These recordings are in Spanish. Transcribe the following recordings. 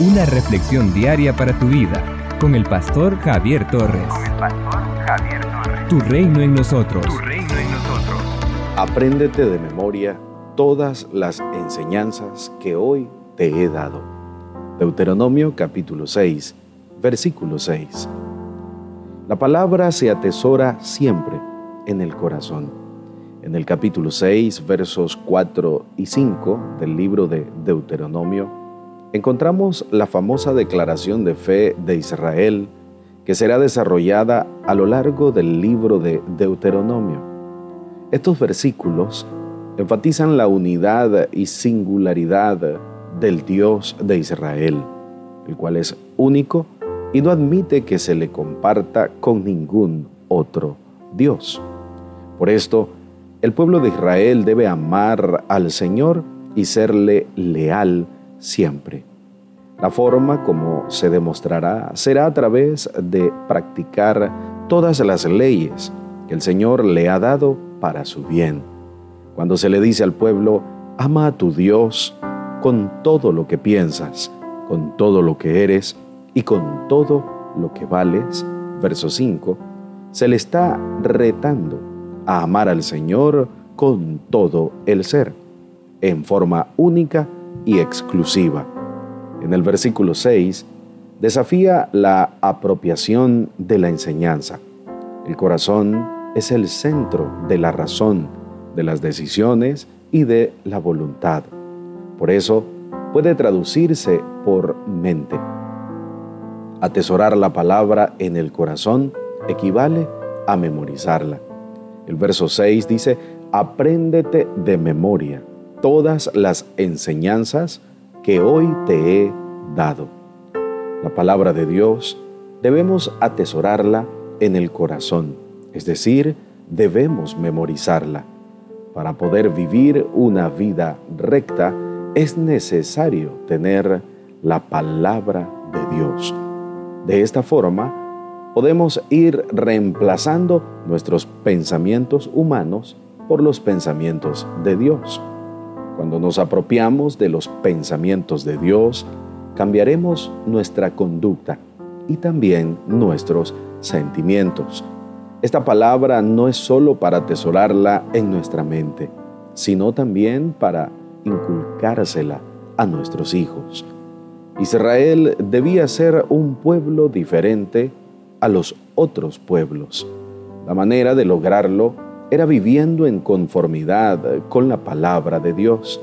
Una reflexión diaria para tu vida con el pastor Javier Torres. Con el pastor Javier Torres. Tu reino en nosotros. Tu reino en nosotros. Apréndete de memoria todas las enseñanzas que hoy te he dado. Deuteronomio capítulo 6, versículo 6. La palabra se atesora siempre en el corazón. En el capítulo 6, versos 4 y 5 del libro de Deuteronomio, encontramos la famosa declaración de fe de Israel que será desarrollada a lo largo del libro de Deuteronomio. Estos versículos enfatizan la unidad y singularidad del Dios de Israel, el cual es único y no admite que se le comparta con ningún otro Dios. Por esto, el pueblo de Israel debe amar al Señor y serle leal siempre. La forma como se demostrará será a través de practicar todas las leyes que el Señor le ha dado para su bien. Cuando se le dice al pueblo, ama a tu Dios con todo lo que piensas, con todo lo que eres y con todo lo que vales, verso 5, se le está retando a amar al Señor con todo el ser, en forma única y exclusiva. En el versículo 6, desafía la apropiación de la enseñanza. El corazón es el centro de la razón, de las decisiones y de la voluntad. Por eso, puede traducirse por mente. Atesorar la palabra en el corazón equivale a memorizarla. El verso 6 dice, apréndete de memoria todas las enseñanzas que hoy te he dado. La palabra de Dios debemos atesorarla en el corazón, es decir, debemos memorizarla. Para poder vivir una vida recta es necesario tener la palabra de Dios. De esta forma, podemos ir reemplazando nuestros pensamientos humanos por los pensamientos de Dios. Cuando nos apropiamos de los pensamientos de Dios, cambiaremos nuestra conducta y también nuestros sentimientos. Esta palabra no es solo para atesorarla en nuestra mente, sino también para inculcársela a nuestros hijos. Israel debía ser un pueblo diferente a los otros pueblos. La manera de lograrlo era viviendo en conformidad con la palabra de Dios.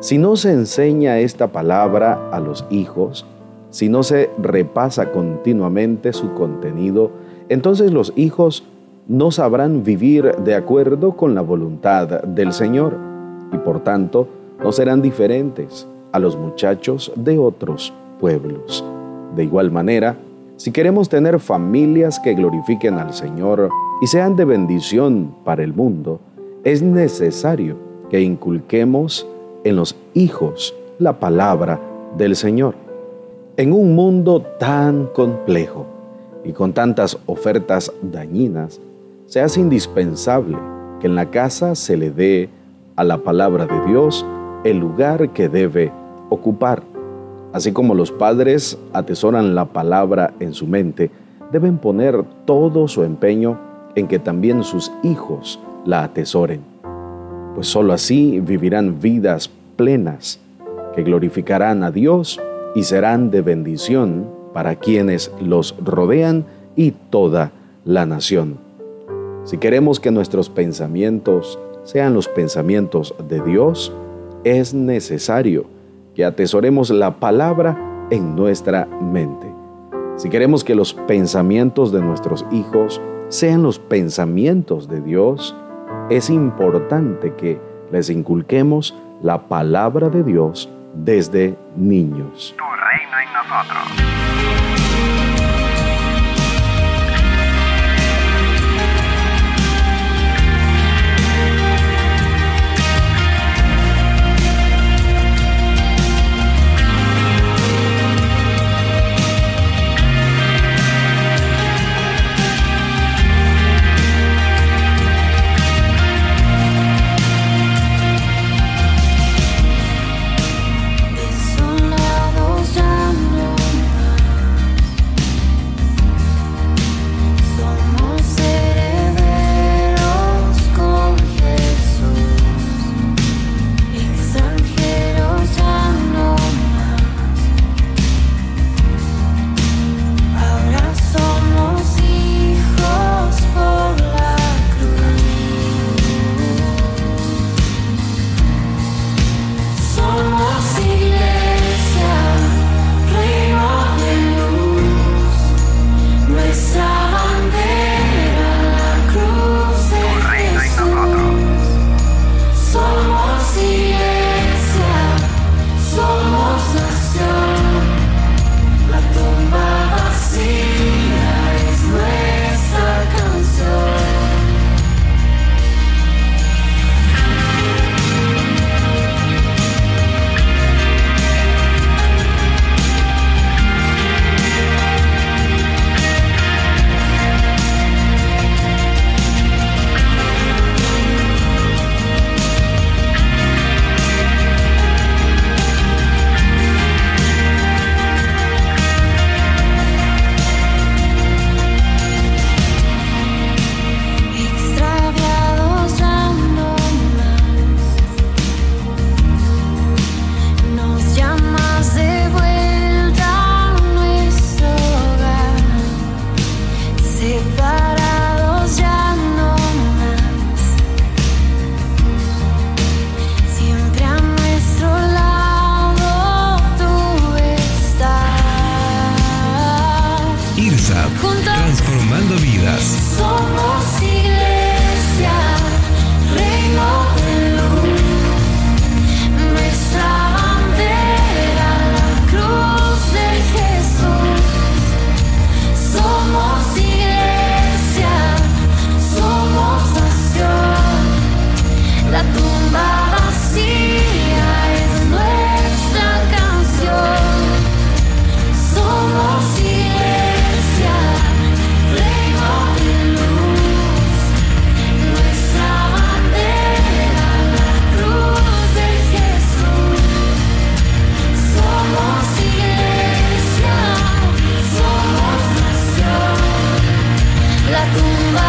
Si no se enseña esta palabra a los hijos, si no se repasa continuamente su contenido, entonces los hijos no sabrán vivir de acuerdo con la voluntad del Señor y por tanto no serán diferentes a los muchachos de otros pueblos. De igual manera, si queremos tener familias que glorifiquen al Señor y sean de bendición para el mundo, es necesario que inculquemos en los hijos la palabra del Señor. En un mundo tan complejo y con tantas ofertas dañinas, se hace indispensable que en la casa se le dé a la palabra de Dios el lugar que debe ocupar. Así como los padres atesoran la palabra en su mente, deben poner todo su empeño en que también sus hijos la atesoren, pues sólo así vivirán vidas plenas que glorificarán a Dios y serán de bendición para quienes los rodean y toda la nación. Si queremos que nuestros pensamientos sean los pensamientos de Dios, es necesario que atesoremos la palabra en nuestra mente. Si queremos que los pensamientos de nuestros hijos sean los pensamientos de Dios, es importante que les inculquemos la palabra de Dios desde niños. Tu reino en nosotros. tumba